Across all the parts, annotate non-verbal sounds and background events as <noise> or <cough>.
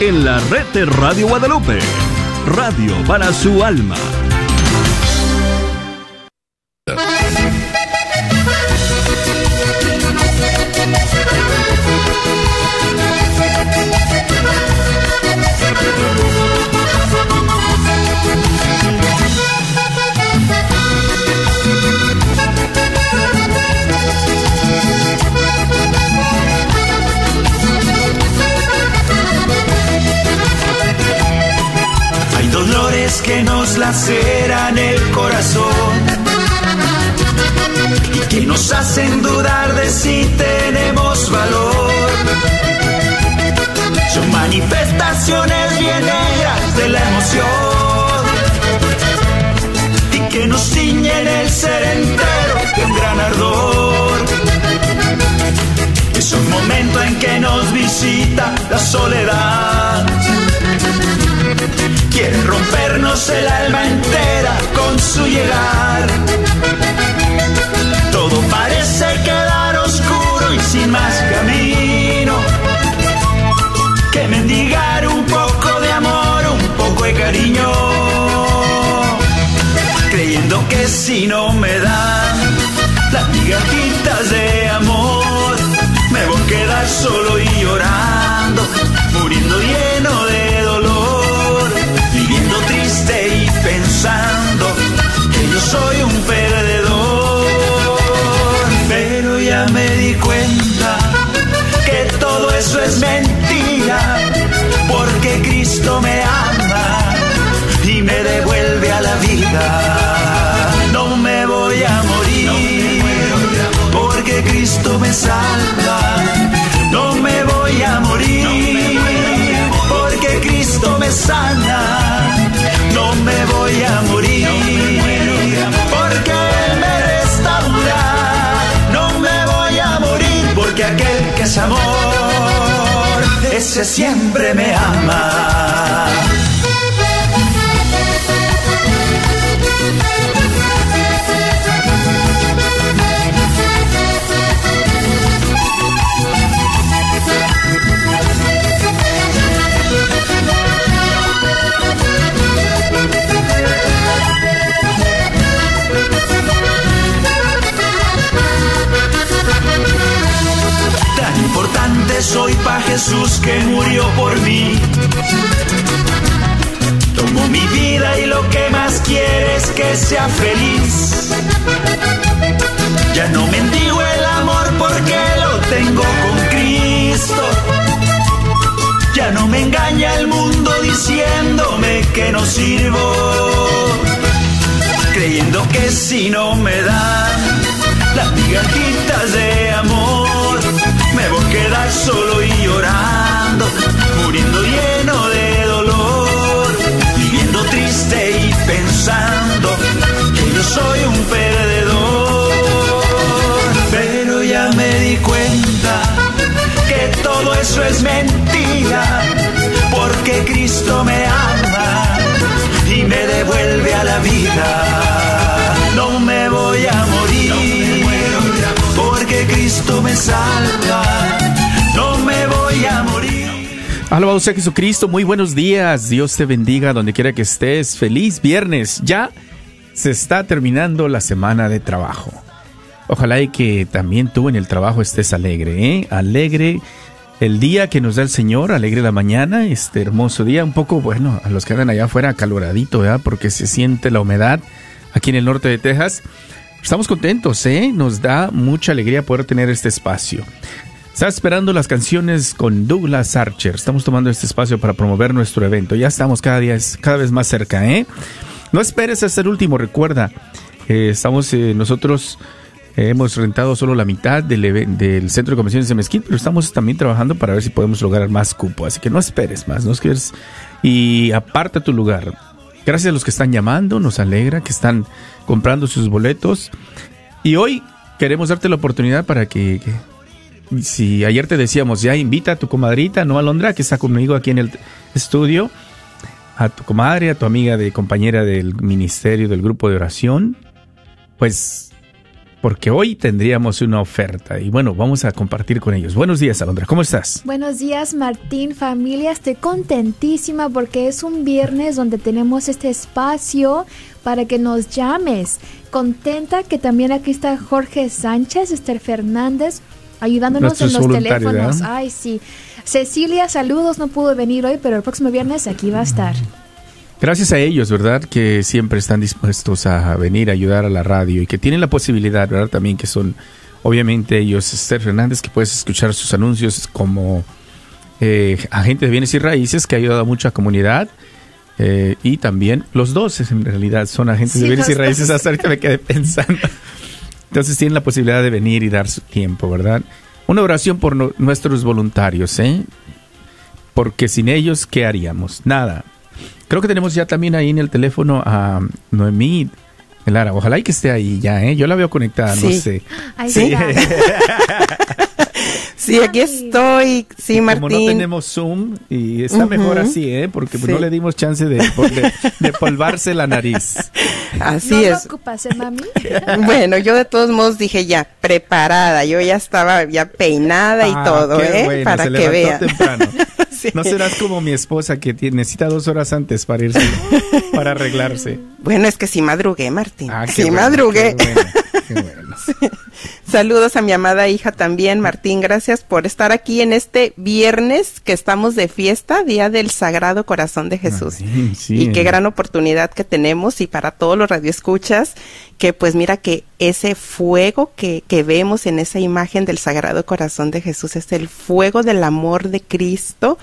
en la red de Radio Guadalupe. Radio para su alma. Laceran el corazón y que nos hacen dudar de si tenemos valor. Son manifestaciones bien negras de la emoción y que nos ciñen el ser entero de un gran ardor. Es un momento en que nos visita la soledad rompernos el alma entera con su llegar. Todo parece quedar oscuro y sin más camino que mendigar un poco de amor, un poco de cariño. Creyendo que si no me dan las migajitas de amor, me voy a quedar solo y llorando, es mentira, porque Cristo me ama y me devuelve a la vida. Siempre me ama. Jesús que murió por mí. Tomo mi vida y lo que más quiere es que sea feliz. Ya no mendigo el amor porque lo tengo con Cristo. Ya no me engaña el mundo diciéndome que no sirvo. Creyendo que si no me dan las migajitas de amor quedar solo y llorando, muriendo lleno de dolor, viviendo triste y pensando que yo soy un perdedor. Pero ya me di cuenta que todo eso es mentira, porque Cristo me ama y me devuelve a la vida. No me voy a morir Cristo me salva, no me voy a morir. Alabado sea Jesucristo, muy buenos días, Dios te bendiga donde quiera que estés, feliz viernes, ya se está terminando la semana de trabajo. Ojalá y que también tú en el trabajo estés alegre, ¿eh? alegre el día que nos da el Señor, alegre la mañana, este hermoso día, un poco, bueno, a los que andan allá afuera caloradito, ¿verdad? Porque se siente la humedad aquí en el norte de Texas. Estamos contentos, ¿eh? Nos da mucha alegría poder tener este espacio. Está esperando las canciones con Douglas Archer. Estamos tomando este espacio para promover nuestro evento. Ya estamos cada día cada vez más cerca, ¿eh? No esperes hasta el último. Recuerda, eh, estamos eh, nosotros eh, hemos rentado solo la mitad del, del, centro de convenciones de Mezquite, pero estamos también trabajando para ver si podemos lograr más cupo. Así que no esperes más, no quieres y aparta tu lugar. Gracias a los que están llamando, nos alegra que están comprando sus boletos. Y hoy queremos darte la oportunidad para que, si ayer te decíamos, ya invita a tu comadrita, no Alondra, que está conmigo aquí en el estudio, a tu comadre, a tu amiga de compañera del ministerio, del grupo de oración, pues porque hoy tendríamos una oferta y bueno, vamos a compartir con ellos. Buenos días, Alondra, ¿cómo estás? Buenos días, Martín, familia. Estoy contentísima porque es un viernes donde tenemos este espacio para que nos llames. Contenta que también aquí está Jorge Sánchez, Esther Fernández, ayudándonos en los teléfonos. Ay, sí. Cecilia, saludos, no pudo venir hoy, pero el próximo viernes aquí va a estar. Gracias a ellos, ¿verdad? Que siempre están dispuestos a venir a ayudar a la radio y que tienen la posibilidad, ¿verdad? También que son, obviamente, ellos, Esther Fernández, que puedes escuchar sus anuncios como eh, agente de bienes y raíces, que ha ayudado a mucha comunidad. Eh, y también los dos, en realidad, son agentes de bienes y raíces. Hasta ahorita me quedé <laughs> pensando. Entonces tienen la posibilidad de venir y dar su tiempo, ¿verdad? Una oración por nuestros voluntarios, ¿eh? Porque sin ellos, ¿qué haríamos? Nada. Creo que tenemos ya también ahí en el teléfono a Noemí Lara. Ojalá y que esté ahí ya, ¿eh? Yo la veo conectada, no sé. sí. <laughs> Sí, aquí estoy. Sí, Martín. Como no tenemos Zoom y está mejor así, ¿eh? Porque no le dimos chance de, de, polvarse la nariz. <laughs> Así ¿No es. ocupas, ¿eh, mami? <laughs> bueno, yo de todos modos dije ya, preparada. Yo ya estaba ya peinada y ah, todo, ¿eh? para que vean. No serás como mi esposa que necesita dos horas antes para irse, para arreglarse. <laughs> Bueno, es que sí madrugué, Martín. Ah, sí madrugué. <laughs> Saludos a mi amada hija también, Martín. Gracias por estar aquí en este viernes que estamos de fiesta, Día del Sagrado Corazón de Jesús. Y qué gran oportunidad que tenemos y para todos los radioescuchas, que pues mira que ese fuego que, que vemos en esa imagen del Sagrado Corazón de Jesús es el fuego del amor de Cristo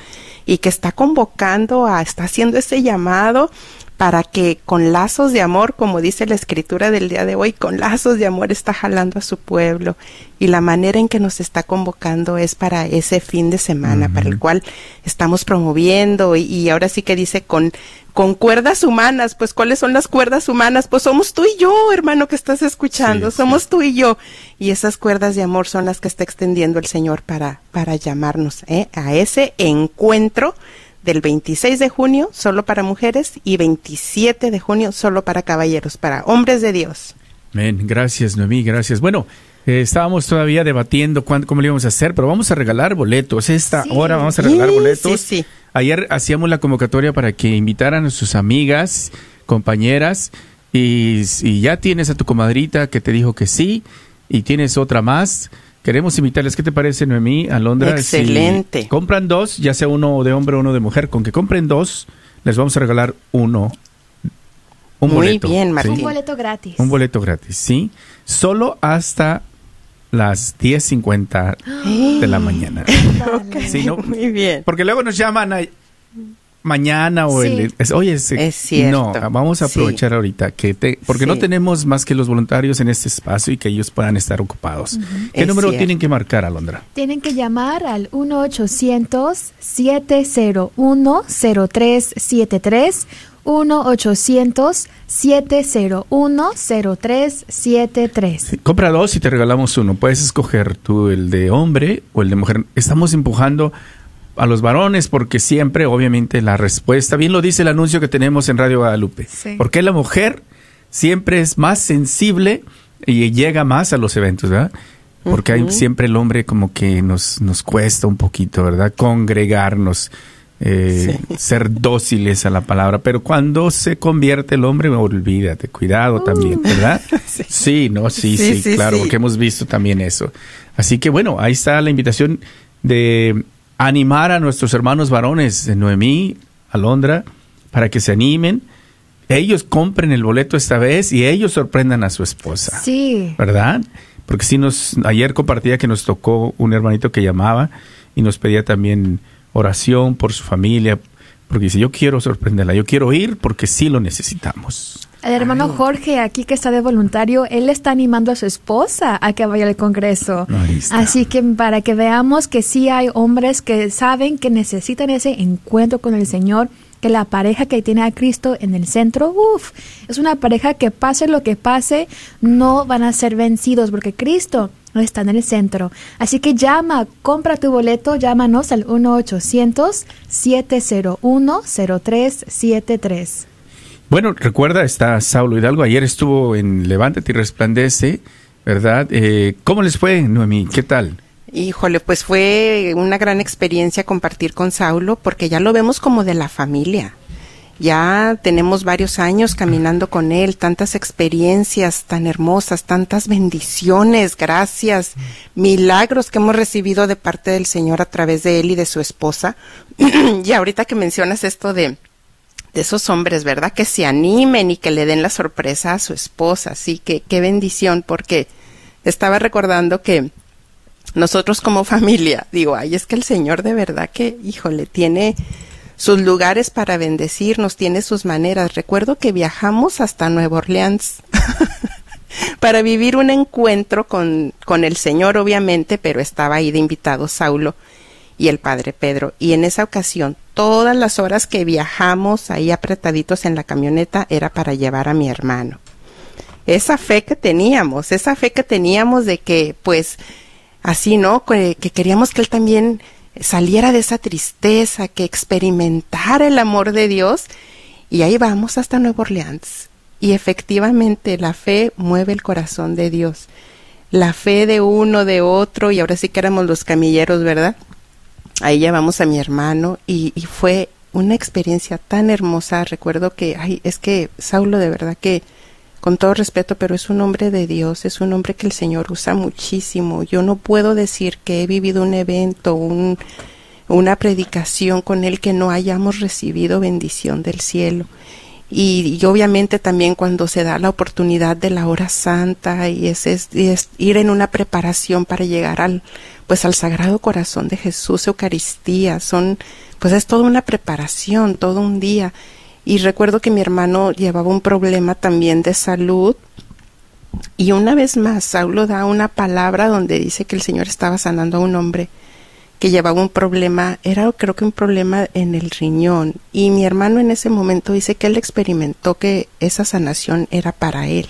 y que está convocando a, está haciendo ese llamado para que con lazos de amor, como dice la escritura del día de hoy, con lazos de amor está jalando a su pueblo y la manera en que nos está convocando es para ese fin de semana, para el cual estamos promoviendo y, ahora sí que dice con con cuerdas humanas, pues ¿cuáles son las cuerdas humanas? Pues somos tú y yo, hermano, que estás escuchando, somos tú y yo. Y esas cuerdas de amor son las que está extendiendo el Señor para, para llamarnos ¿eh? a ese encuentro del 26 de junio solo para mujeres y 27 de junio solo para caballeros, para hombres de Dios. Amén. Gracias, Noemí, gracias. Bueno, eh, estábamos todavía debatiendo cuándo, cómo lo íbamos a hacer, pero vamos a regalar boletos. Esta hora vamos a regalar boletos. Sí, sí. Ayer hacíamos la convocatoria para que invitaran a sus amigas, compañeras, y, y ya tienes a tu comadrita que te dijo que sí, y tienes otra más Queremos invitarles, ¿qué te parece, Noemí, Alondra? Excelente. compran dos, ya sea uno de hombre o uno de mujer, con que compren dos, les vamos a regalar uno. Un Muy bien, Martín. Un boleto gratis. Un boleto gratis, sí. Solo hasta las 10.50 de la mañana. <gasps> sí, Muy bien. Porque luego nos llaman a mañana o el es, oye es, cierto. no vamos a aprovechar ahorita que te, porque no tenemos más que los voluntarios en este espacio y que ellos puedan estar ocupados qué número tienen que marcar Alondra tienen que llamar al 1 800 701 0373 1-800-701-0373. compra dos y te regalamos uno. Puedes escoger tú el de hombre o el de mujer. Estamos empujando a los varones porque siempre, obviamente, la respuesta, bien lo dice el anuncio que tenemos en Radio Guadalupe, porque la mujer siempre es más sensible y llega más a los eventos, ¿verdad? Porque hay siempre el hombre como que nos, nos cuesta un poquito, ¿verdad? Congregarnos, eh, <laughs> ser dóciles a la palabra, pero cuando se convierte el hombre, olvídate, cuidado también, ¿verdad? <laughs> sí. no, sí, sí, claro, porque hemos visto también eso. Así que bueno, ahí está la invitación de animar a nuestros hermanos varones de Noemí, Alondra, para que se animen. Ellos compren el boleto esta vez y ellos sorprendan a su esposa. Sí. ¿Verdad? Porque si nos, ayer compartía que nos tocó un hermanito que llamaba y nos pedía también oración por su familia, porque dice, yo quiero sorprenderla, yo quiero ir porque sí lo necesitamos. El hermano Jorge, aquí que está de voluntario, él está animando a su esposa a que vaya al Congreso. Así que para que veamos que sí hay hombres que saben que necesitan ese encuentro con el Señor, que la pareja que tiene a Cristo en el centro, uff, es una pareja que pase lo que pase, no van a ser vencidos porque Cristo no está en el centro. Así que llama, compra tu boleto, llámanos al 1-800-701-0373. Bueno, recuerda, está Saulo Hidalgo, ayer estuvo en Levántate y Resplandece, ¿verdad? Eh, ¿Cómo les fue, Noemí? ¿Qué tal? Híjole, pues fue una gran experiencia compartir con Saulo porque ya lo vemos como de la familia. Ya tenemos varios años caminando con Él, tantas experiencias tan hermosas, tantas bendiciones, gracias, milagros que hemos recibido de parte del Señor a través de Él y de su esposa. <clears throat> y ahorita que mencionas esto de, de esos hombres, ¿verdad? Que se animen y que le den la sorpresa a su esposa, sí, que qué bendición, porque estaba recordando que nosotros como familia, digo, ay, es que el Señor de verdad que, híjole, tiene sus lugares para bendecirnos, tiene sus maneras. Recuerdo que viajamos hasta Nueva Orleans <laughs> para vivir un encuentro con, con el Señor, obviamente, pero estaba ahí de invitado Saulo y el Padre Pedro. Y en esa ocasión, todas las horas que viajamos ahí apretaditos en la camioneta era para llevar a mi hermano. Esa fe que teníamos, esa fe que teníamos de que, pues, así, ¿no? Que, que queríamos que él también saliera de esa tristeza, que experimentara el amor de Dios. Y ahí vamos hasta Nueva Orleans. Y efectivamente la fe mueve el corazón de Dios. La fe de uno, de otro, y ahora sí que éramos los camilleros, ¿verdad? Ahí llevamos a mi hermano y, y fue una experiencia tan hermosa. Recuerdo que, ay, es que Saulo de verdad que con todo respeto, pero es un hombre de Dios, es un hombre que el Señor usa muchísimo. Yo no puedo decir que he vivido un evento, un, una predicación con él que no hayamos recibido bendición del cielo. Y, obviamente también cuando se da la oportunidad de la hora santa y es, es, es, ir en una preparación para llegar al pues al sagrado corazón de Jesús Eucaristía son pues es toda una preparación todo un día y recuerdo que mi hermano llevaba un problema también de salud. Y una vez más, Saulo da una palabra donde dice que el Señor estaba sanando a un hombre que llevaba un problema, era creo que un problema en el riñón. Y mi hermano en ese momento dice que él experimentó que esa sanación era para él.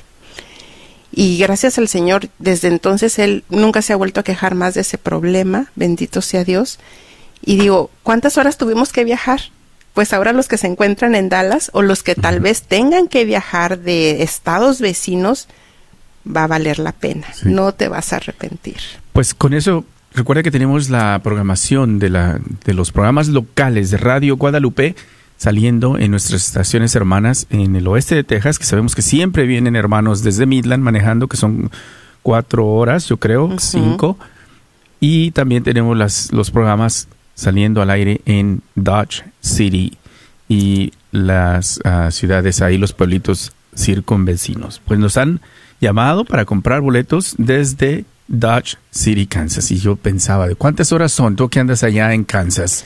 Y gracias al Señor, desde entonces él nunca se ha vuelto a quejar más de ese problema, bendito sea Dios. Y digo, ¿cuántas horas tuvimos que viajar? pues ahora los que se encuentran en Dallas o los que tal vez tengan que viajar de estados vecinos, va a valer la pena. No te vas a arrepentir. Pues con eso, recuerda que tenemos la programación de, la, de los programas locales de Radio Guadalupe saliendo en nuestras estaciones hermanas en el oeste de Texas, que sabemos que siempre vienen hermanos desde Midland manejando, que son cuatro horas, yo creo, cinco. Y también tenemos las, los programas saliendo al aire en Dodge City y las ah, ciudades ahí, los pueblitos circunvecinos. Pues nos han llamado para comprar boletos desde Dodge City, Kansas. Y yo pensaba, ¿de cuántas horas son? Tú que andas allá en Kansas.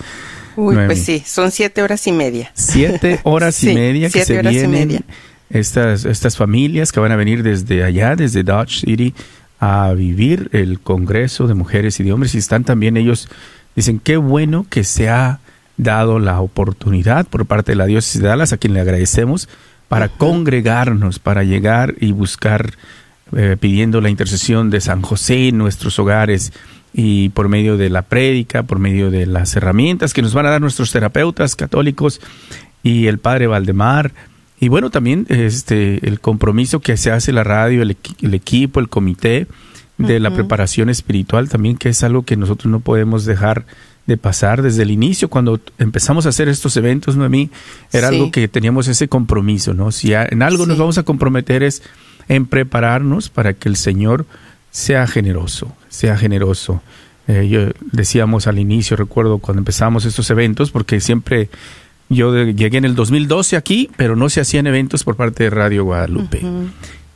Uy, pues sí, son siete horas y media. Siete <laughs> horas y media que se vienen Estas, estas familias que van a venir desde allá, desde Dodge City, a vivir el Congreso de Mujeres y de Hombres. Y están también ellos Dicen, qué bueno que se ha dado la oportunidad por parte de la diócesis de Dallas, a quien le agradecemos, para congregarnos, para llegar y buscar, eh, pidiendo la intercesión de San José en nuestros hogares y por medio de la prédica, por medio de las herramientas que nos van a dar nuestros terapeutas católicos y el Padre Valdemar. Y bueno, también este el compromiso que se hace la radio, el, el equipo, el comité, de la preparación espiritual también, que es algo que nosotros no podemos dejar de pasar desde el inicio, cuando empezamos a hacer estos eventos, Noemí, era algo que teníamos ese compromiso, ¿no? Si en algo nos vamos a comprometer es en prepararnos para que el Señor sea generoso, sea generoso. Eh, yo decíamos al inicio, recuerdo cuando empezamos estos eventos, porque siempre yo llegué en el 2012 aquí, pero no se hacían eventos por parte de Radio Guadalupe.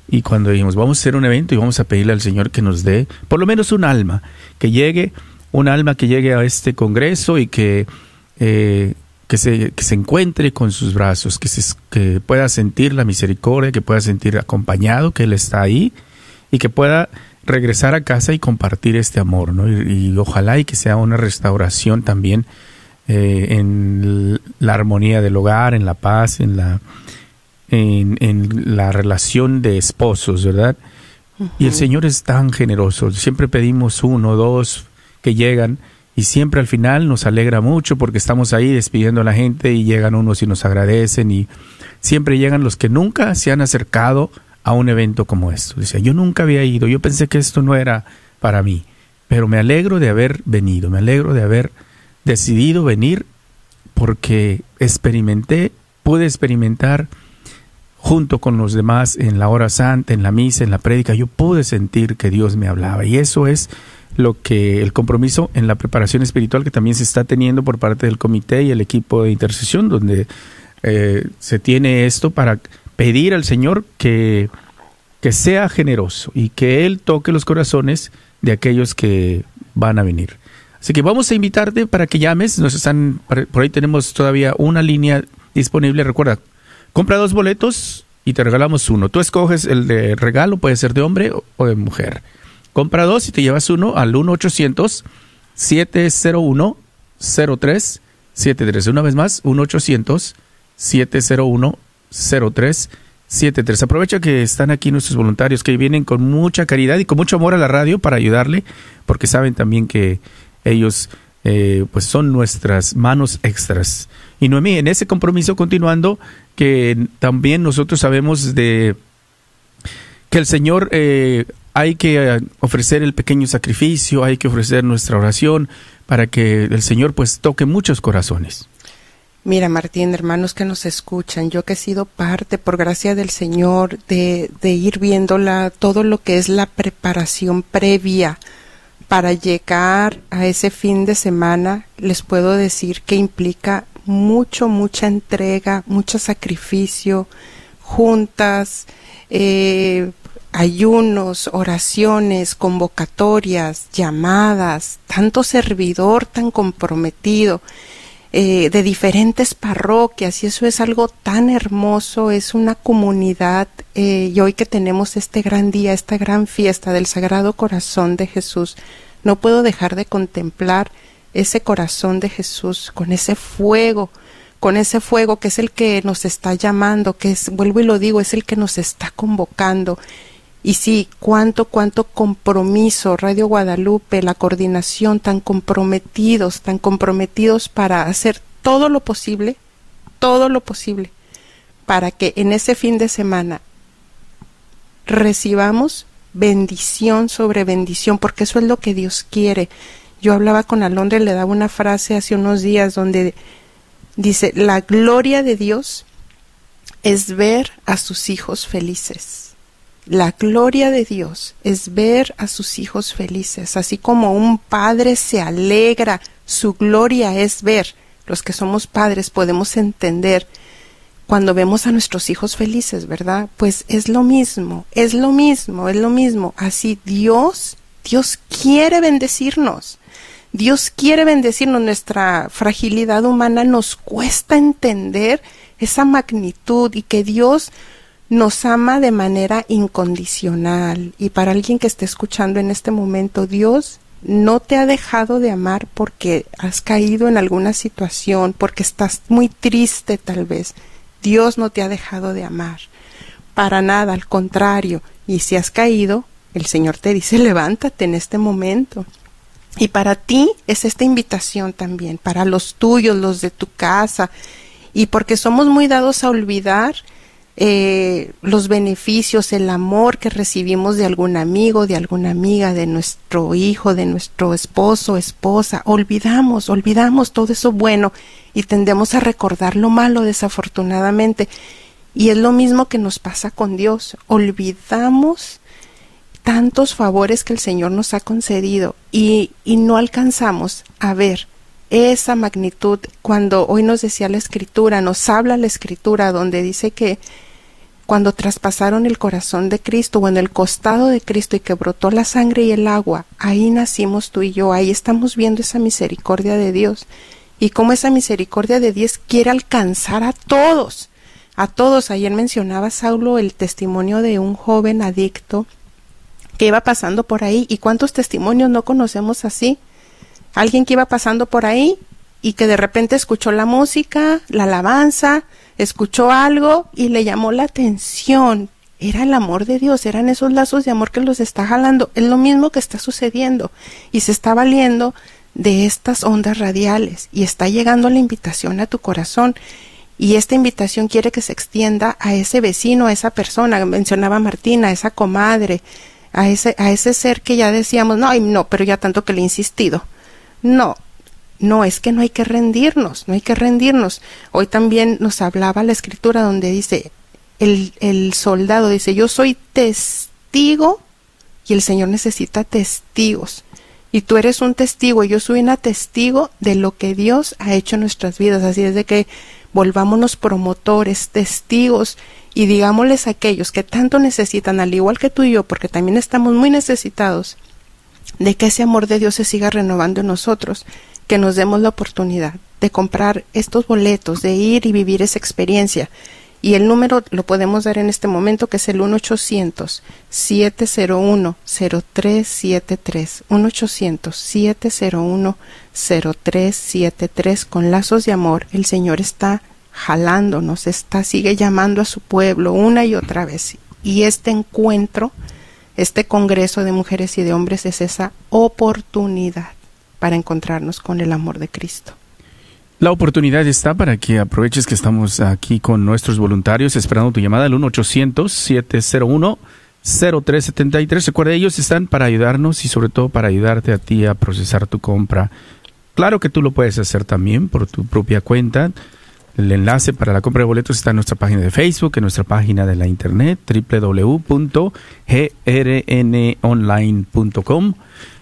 Y cuando dijimos, vamos a hacer un evento y vamos a pedirle al Señor que nos dé por lo menos un alma, que llegue, un alma que llegue a este Congreso y que, eh, que, se, que se encuentre con sus brazos, que, se, que pueda sentir la misericordia, que pueda sentir acompañado, que Él está ahí y que pueda regresar a casa y compartir este amor, ¿no? Y, ojalá y que sea una restauración también eh, en la armonía del hogar, en la paz, en la en, la relación de esposos, ¿verdad? Y el Señor es tan generoso. Siempre pedimos uno, dos que llegan y siempre al final nos alegra mucho porque estamos ahí despidiendo a la gente y llegan unos y nos agradecen y siempre llegan los que nunca se han acercado a un evento como esto. Decía, yo nunca había ido, yo pensé que esto no era para mí, pero me alegro de haber venido, me alegro de haber decidido venir porque experimenté, pude experimentar junto con los demás en la hora santa, en la misa, en la prédica, yo pude sentir que Dios me hablaba y eso es lo que el compromiso en la preparación espiritual que también se está teniendo por parte del comité y el equipo de intercesión, donde eh, se tiene esto para pedir al Señor que, que sea generoso y que Él toque los corazones de aquellos que van a venir. Así que vamos a invitarte para que llames. Nos están, por ahí tenemos todavía una línea disponible. Recuerda, compra dos boletos y te regalamos uno. Tú escoges el de regalo, puede ser de hombre o de mujer. Compra dos y te llevas uno al 1-800-701-0373. Una vez más, 1-800-701-0373. Aprovecha que están aquí nuestros voluntarios que vienen con mucha caridad y con mucho amor a la radio para ayudarle, porque saben también que ellos eh, pues son nuestras manos extras. Y Noemí, en ese compromiso continuando, que también nosotros sabemos de que el Señor eh, hay que eh, ofrecer el pequeño sacrificio, hay que ofrecer nuestra oración para que el Señor pues toque muchos corazones. Mira, Martín, hermanos que nos escuchan, yo que he sido parte, por gracia del Señor, de, de ir viéndola, todo lo que es la preparación previa para llegar a ese fin de semana, les puedo decir que implica mucho, mucha entrega, mucho sacrificio, juntas, eh, ayunos, oraciones, convocatorias, llamadas, tanto servidor tan comprometido, eh, de diferentes parroquias, y eso es algo tan hermoso, es una comunidad, eh, y hoy que tenemos este gran día, esta gran fiesta del Sagrado Corazón de Jesús, no puedo dejar de contemplar ese corazón de Jesús con ese fuego, con ese fuego que es el que nos está llamando, que es, vuelvo y lo digo, es el que nos está convocando y sí, cuánto, cuánto compromiso, Radio Guadalupe, la coordinación, tan comprometidos, tan comprometidos para hacer todo lo posible, todo lo posible, para que en ese fin de semana recibamos bendición sobre bendición, porque eso es lo que Dios quiere. Yo hablaba con Alondra y le daba una frase hace unos días donde dice, la gloria de Dios es ver a sus hijos felices la gloria de Dios es ver a sus hijos felices, así como un padre se alegra, su gloria es ver. Los que somos padres podemos entender cuando vemos a nuestros hijos felices, ¿verdad? Pues es lo mismo, es lo mismo, es lo mismo. Así Dios, Dios quiere bendecirnos. Dios quiere bendecirnos. Nuestra fragilidad humana nos cuesta entender esa magnitud y que Dios nos ama de manera incondicional. Y para alguien que esté escuchando en este momento, Dios no te ha dejado de amar porque has caído en alguna situación, porque estás muy triste tal vez. Dios no te ha dejado de amar. Para nada, al contrario. Y si has caído, el Señor te dice, <laughs> levántate en este momento. Y para ti es esta invitación también, para los tuyos, los de tu casa. Y porque somos muy dados a olvidar, eh, los beneficios, el amor que recibimos de algún amigo, de alguna amiga, de nuestro hijo, de nuestro esposo, esposa. Olvidamos, olvidamos todo eso bueno y tendemos a recordar lo malo desafortunadamente. Y es lo mismo que nos pasa con Dios. Olvidamos tantos favores que el Señor nos ha concedido y, y no alcanzamos a ver esa magnitud cuando hoy nos decía la escritura, nos habla la escritura donde dice que cuando traspasaron el corazón de Cristo o en el costado de Cristo y que brotó la sangre y el agua, ahí nacimos tú y yo, ahí estamos viendo esa misericordia de Dios y cómo esa misericordia de Dios quiere alcanzar a todos, a todos. Ayer mencionaba Saulo el testimonio de un joven adicto que iba pasando por ahí y cuántos testimonios no conocemos así. Alguien que iba pasando por ahí y que de repente escuchó la música, la alabanza, escuchó algo y le llamó la atención. Era el amor de Dios, eran esos lazos de amor que los está jalando. Es lo mismo que está sucediendo y se está valiendo de estas ondas radiales y está llegando la invitación a tu corazón. Y esta invitación quiere que se extienda a ese vecino, a esa persona, mencionaba Martina, a esa comadre, a ese, a ese ser que ya decíamos, no, no, pero ya tanto que le he insistido. No, no, es que no hay que rendirnos, no hay que rendirnos. Hoy también nos hablaba la escritura donde dice, el, soldado dice, yo soy testigo y el Señor necesita testigos. Y tú eres un testigo y yo soy una testigo de lo que Dios ha hecho en nuestras vidas. Así es de que volvámonos promotores, testigos y digámosles a aquellos que tanto necesitan, al igual que tú y yo, porque también estamos muy necesitados, de que ese amor de Dios se siga renovando en nosotros, que nos demos la oportunidad de comprar estos boletos, de ir y vivir esa experiencia. Y el número lo podemos dar en este momento, que es el 1-800-701-0373. 1-800-701-0373. Con lazos de amor, el Señor está jalándonos, está, sigue llamando a su pueblo una y otra vez. Y este encuentro, este congreso de mujeres y de hombres es esa oportunidad para encontrarnos con el amor de Cristo. La oportunidad está para que aproveches que estamos aquí con nuestros voluntarios esperando tu llamada al 1-800-701-0373. Recuerda, ellos están para ayudarnos y sobre todo para ayudarte a ti a procesar tu compra. Claro que tú lo puedes hacer también por tu propia cuenta. El enlace para la compra de boletos está en nuestra página de Facebook, en nuestra página de la internet www.grnonline.com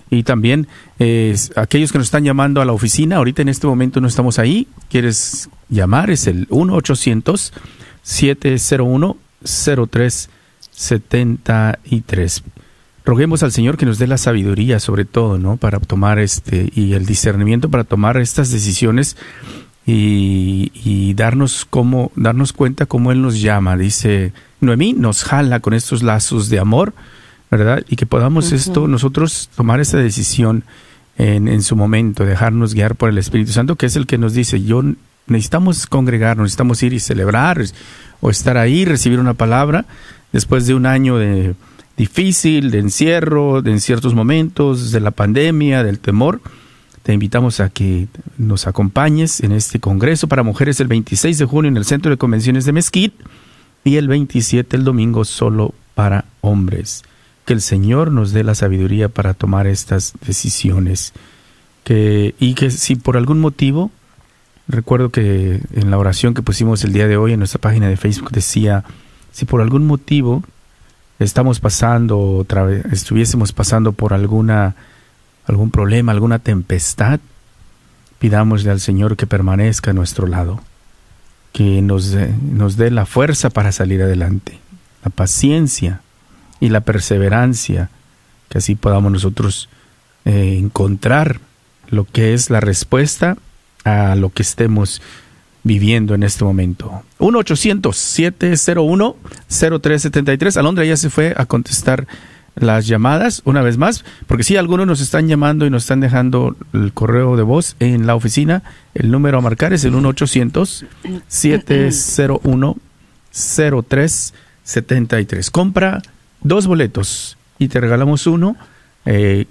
y también aquellos que nos están llamando a la oficina, ahorita en este momento no estamos ahí, quieres llamar, es el 1-800-701-0373. Roguemos al Señor que nos dé la sabiduría sobre todo, ¿no? Para tomar este y el discernimiento para tomar estas decisiones y, darnos cómo, darnos cuenta cómo Él nos llama. Dice Noemí, nos jala con estos lazos de amor, ¿verdad? Y que podamos esto, nosotros tomar esa decisión en, en, su momento, dejarnos guiar por el Espíritu Santo, que es el que nos dice, yo necesitamos congregarnos, necesitamos ir y celebrar o estar ahí, recibir una palabra después de un año de difícil, de encierro, de en ciertos momentos, de la pandemia, del temor te invitamos a que nos acompañes en este Congreso para Mujeres el 26 de junio en el Centro de Convenciones de Mesquite y el 27 el domingo solo para hombres. Que el Señor nos dé la sabiduría para tomar estas decisiones. Que, y que si por algún motivo, recuerdo que en la oración que pusimos el día de hoy en nuestra página de Facebook decía, si por algún motivo estamos pasando, estuviésemos pasando por alguna algún problema, alguna tempestad, pidámosle al Señor que permanezca a nuestro lado, que nos, nos dé la fuerza para salir adelante, la paciencia y la perseverancia, que así podamos nosotros eh, encontrar lo que es la respuesta a lo que estemos viviendo en este momento. 1-800-701-0373. Alondra ya se fue a contestar las llamadas una vez más, porque si algunos nos están llamando y nos están dejando el correo de voz en la oficina. El número a marcar es el 1-800-701-0373. Compra dos boletos y te regalamos uno. Eh,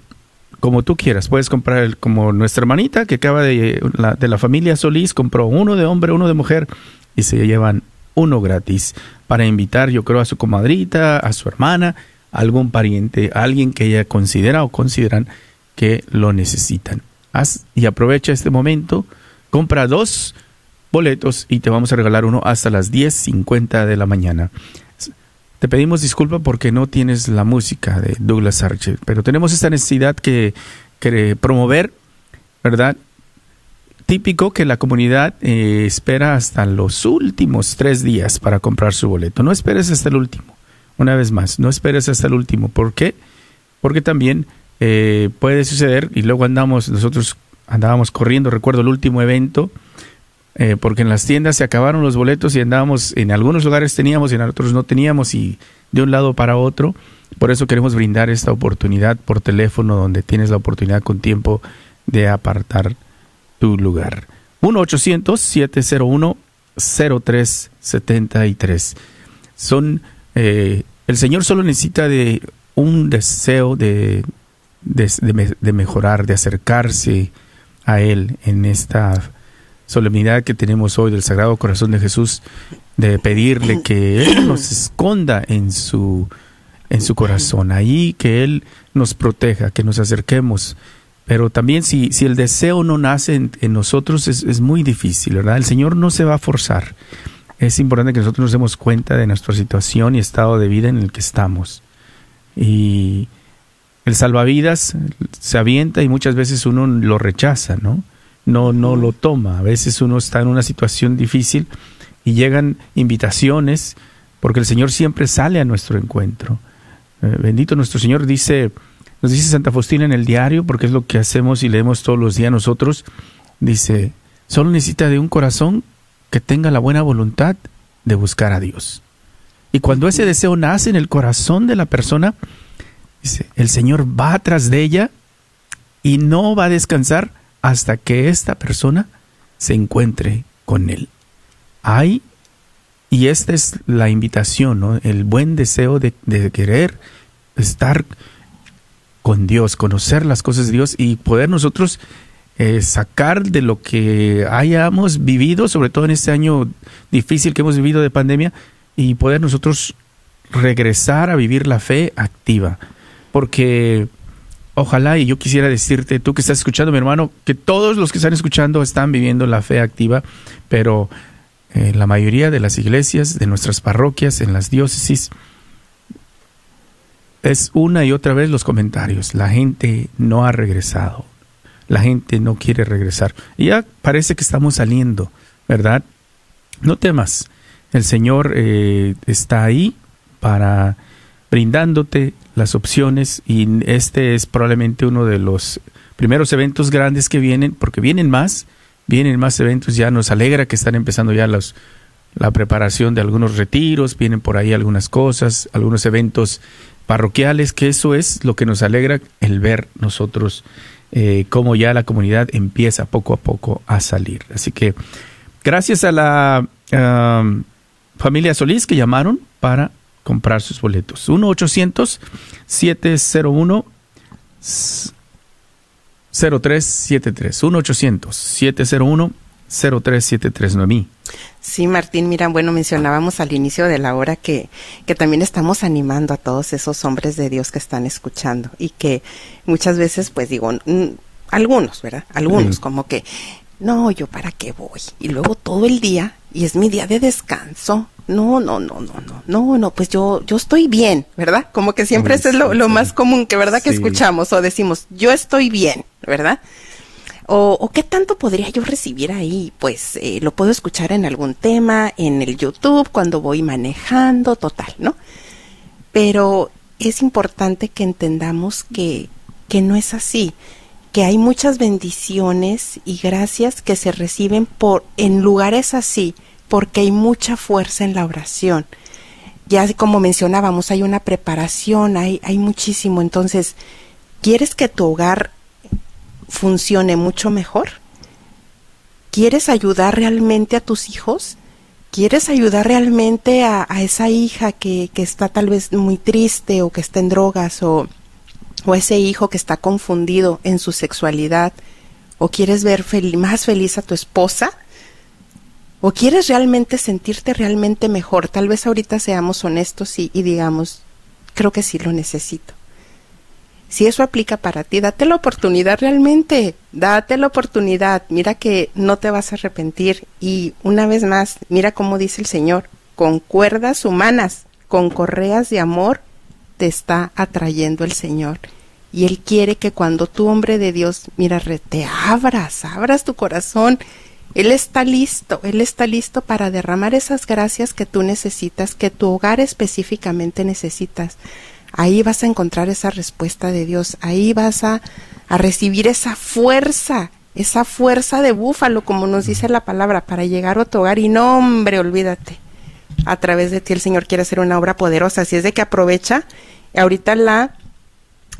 como tú quieras, puedes comprar como nuestra hermanita que acaba de la, de la familia Solís, compró uno de hombre, uno de mujer y se llevan uno gratis para invitar, yo creo, a su comadrita, a su hermana algún pariente, alguien que ella considera o consideran que lo necesitan. Haz y aprovecha este momento, compra dos boletos y te vamos a regalar uno hasta las 10.50 de la mañana. Te pedimos disculpa porque no tienes la música de Douglas Archer, pero tenemos esta necesidad que, que promover, ¿verdad? Típico que la comunidad eh, espera hasta los últimos tres días para comprar su boleto. No esperes hasta el último. Una vez más, no esperes hasta el último. ¿Por qué? Porque también eh, puede suceder, y luego andamos, nosotros andábamos corriendo, recuerdo el último evento, eh, porque en las tiendas se acabaron los boletos y andábamos, en algunos lugares teníamos y en otros no teníamos, y de un lado para otro. Por eso queremos brindar esta oportunidad por teléfono, donde tienes la oportunidad con tiempo de apartar tu lugar. 1-800-701-0373. Son eh, el Señor solo necesita de un deseo de, de, mejorar, de acercarse a Él en esta solemnidad que tenemos hoy del Sagrado Corazón de Jesús, de pedirle que Él nos esconda en su, en su corazón, ahí que Él nos proteja, que nos acerquemos. Pero también si, si el deseo no nace en, nosotros es, es, muy difícil, ¿verdad? El Señor no se va a forzar. Es importante que nosotros nos demos cuenta de nuestra situación y estado de vida en el que estamos. Y el salvavidas se avienta y muchas veces uno lo rechaza, ¿no? No, no lo toma. A veces uno está en una situación difícil y llegan invitaciones porque el Señor siempre sale a nuestro encuentro. Eh, bendito nuestro Señor dice, nos dice Santa Faustina en el diario, porque es lo que hacemos y leemos todos los días nosotros, dice, solo necesita de un corazón que tenga la buena voluntad de buscar a Dios. Y cuando ese deseo nace en el corazón de la persona, dice, el Señor va atrás de ella y no va a descansar hasta que esta persona se encuentre con Él. Hay, y esta es la invitación, ¿no? el buen deseo de, querer estar con Dios, conocer las cosas de Dios y poder nosotros eh, sacar de lo que hayamos vivido, sobre todo en este año difícil que hemos vivido de pandemia, y poder nosotros regresar a vivir la fe activa. Porque ojalá, y yo quisiera decirte, tú que estás escuchando, mi hermano, que todos los que están escuchando están viviendo la fe activa, pero en eh, la mayoría de las iglesias, de nuestras parroquias, en las diócesis, es una y otra vez los comentarios. La gente no ha regresado. La gente no quiere regresar. Y ya parece que estamos saliendo, ¿verdad? No temas. El Señor eh, está ahí para brindándote las opciones y este es probablemente uno de los primeros eventos grandes que vienen, porque vienen más, vienen más eventos, ya nos alegra que están empezando ya los, la preparación de algunos retiros, vienen por ahí algunas cosas, algunos eventos parroquiales, que eso es lo que nos alegra el ver nosotros eh, cómo ya la comunidad empieza poco a poco a salir. Así que gracias a la uh, familia Solís que llamaron para comprar sus boletos. 1-800-701. 0373 1 800 701 03739. Sí, Martín, mira, bueno, mencionábamos al inicio de la hora que, que también estamos animando a todos esos hombres de Dios que están escuchando y que muchas veces, pues digo, algunos, ¿verdad? Algunos, como que, no, yo para qué voy. Y luego todo el día, y es mi día de descanso, no, no, no, no, no, no, no, pues yo, yo estoy bien, ¿verdad? Como que siempre eso es lo, lo más común que, ¿verdad? Que escuchamos o decimos, yo estoy bien, ¿verdad? O, qué tanto podría yo recibir ahí, pues eh, lo puedo escuchar en algún tema, en el YouTube, cuando voy manejando, total, ¿no? Pero es importante que entendamos que, que no es así, que hay muchas bendiciones y gracias que se reciben por en lugares así, porque hay mucha fuerza en la oración. Ya como mencionábamos, hay una preparación, hay, hay muchísimo. Entonces, ¿quieres que tu hogar funcione mucho mejor? ¿Quieres ayudar realmente a tus hijos? ¿Quieres ayudar realmente a, esa hija que, que, está tal vez muy triste o que está en drogas o, o ese hijo que está confundido en su sexualidad? ¿O quieres ver más feliz a tu esposa? ¿O quieres realmente sentirte realmente mejor? Tal vez ahorita seamos honestos y, digamos, creo que sí lo necesito. Si eso aplica para ti, date la oportunidad realmente, date la oportunidad, mira que no te vas a arrepentir y una vez más, mira cómo dice el Señor, con cuerdas humanas, con correas de amor, te está atrayendo el Señor. Y Él quiere que cuando tú, hombre de Dios, mira, te abras, abras tu corazón él está listo, Él está listo para derramar esas gracias que tú necesitas, que tu hogar específicamente necesitas. Ahí vas a encontrar esa respuesta de Dios, ahí vas a, a recibir esa fuerza, esa fuerza de búfalo, como nos dice la palabra, para llegar a tu hogar. Y no, hombre, olvídate. A través de ti el Señor quiere hacer una obra poderosa. Así es de que aprovecha. Ahorita la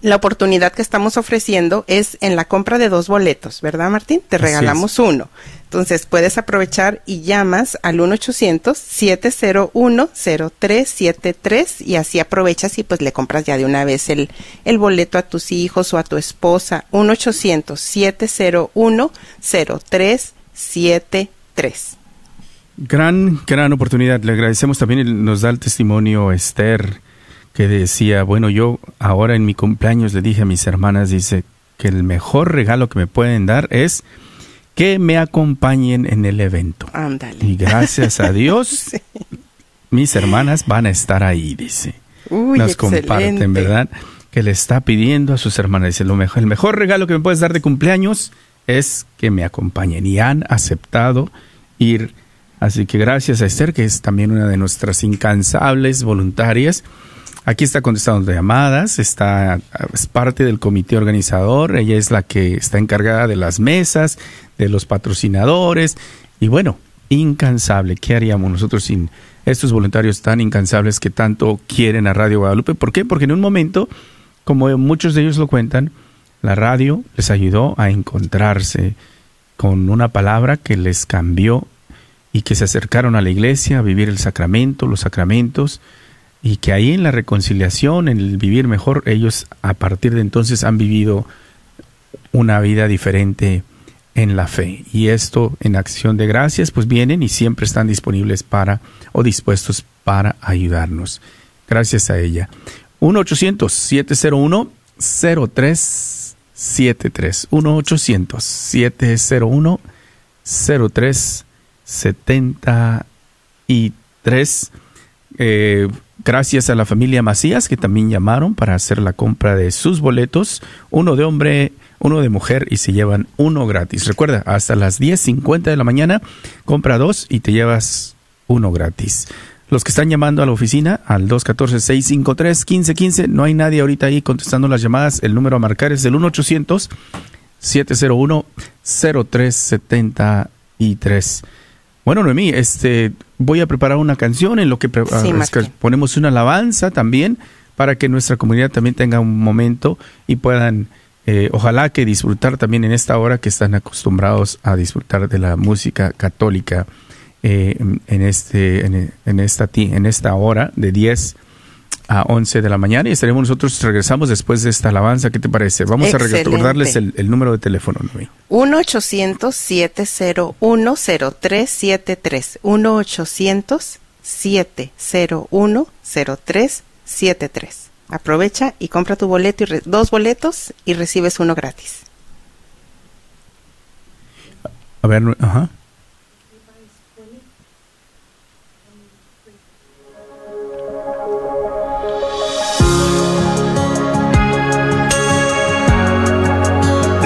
la oportunidad que estamos ofreciendo es en la compra de dos boletos, ¿verdad, Martín? Te regalamos uno. Entonces puedes aprovechar y llamas al 1-800-701-0373 y así aprovechas y pues le compras ya de una vez el, el boleto a tus hijos o a tu esposa. 1-800-701-0373. 7273. Gran, gran oportunidad. Le agradecemos también, nos da el testimonio Esther, que decía, bueno, yo ahora en mi cumpleaños le dije a mis hermanas, dice, que el mejor regalo que me pueden dar es que me acompañen en el evento. Ándale. Y gracias a <laughs> Dios, mis hermanas van a estar ahí, dice. Uy, Nos excelente. comparten, ¿verdad? Que le está pidiendo a sus hermanas, dice, lo mejor, el mejor regalo que me puedes dar de cumpleaños es que me acompañen. Y han aceptado ir. Así que gracias a Esther, que es también una de nuestras incansables voluntarias. Aquí está contestando llamadas, está, es parte del comité organizador, ella es la que está encargada de las mesas, de los patrocinadores, y bueno, incansable. ¿Qué haríamos nosotros sin estos voluntarios tan incansables que tanto quieren a Radio Guadalupe? ¿Por qué? Porque en un momento, como muchos de ellos lo cuentan, la radio les ayudó a encontrarse con una palabra que les cambió y que se acercaron a la iglesia a vivir el sacramento, los sacramentos, y que ahí en la reconciliación, en el vivir mejor, ellos a partir de entonces han vivido una vida diferente en la fe. Y esto en acción de gracias, pues vienen y siempre están disponibles para o dispuestos para ayudarnos. Gracias a ella. 1-800-701-0373. 1-800-701-0373. Eh, gracias a la familia Macías que también llamaron para hacer la compra de sus boletos, uno de hombre, uno de mujer y se llevan uno gratis. Recuerda, hasta las 10.50 de la mañana compra dos y te llevas uno gratis. Los que están llamando a la oficina al 214-653-1515, no hay nadie ahorita ahí contestando las llamadas. El número a marcar es el 1-800-701-0373. Bueno, Noemí, este, voy a preparar una canción en lo que, Sí, Martín. ponemos una alabanza también para que nuestra comunidad también tenga un momento y puedan, eh, ojalá que disfrutar también en esta hora que están acostumbrados a disfrutar de la música católica eh, en, este, en, en esta, en esta hora de 10 a 11 de la mañana y estaremos nosotros, regresamos después de esta alabanza, ¿qué te parece? Vamos a Excelente. recordarles el, el número de teléfono, Noemí. 1-800-701-0373. 1-800-701-0373. Aprovecha y compra tu boleto, y re- dos boletos y recibes uno gratis. A ver, ajá.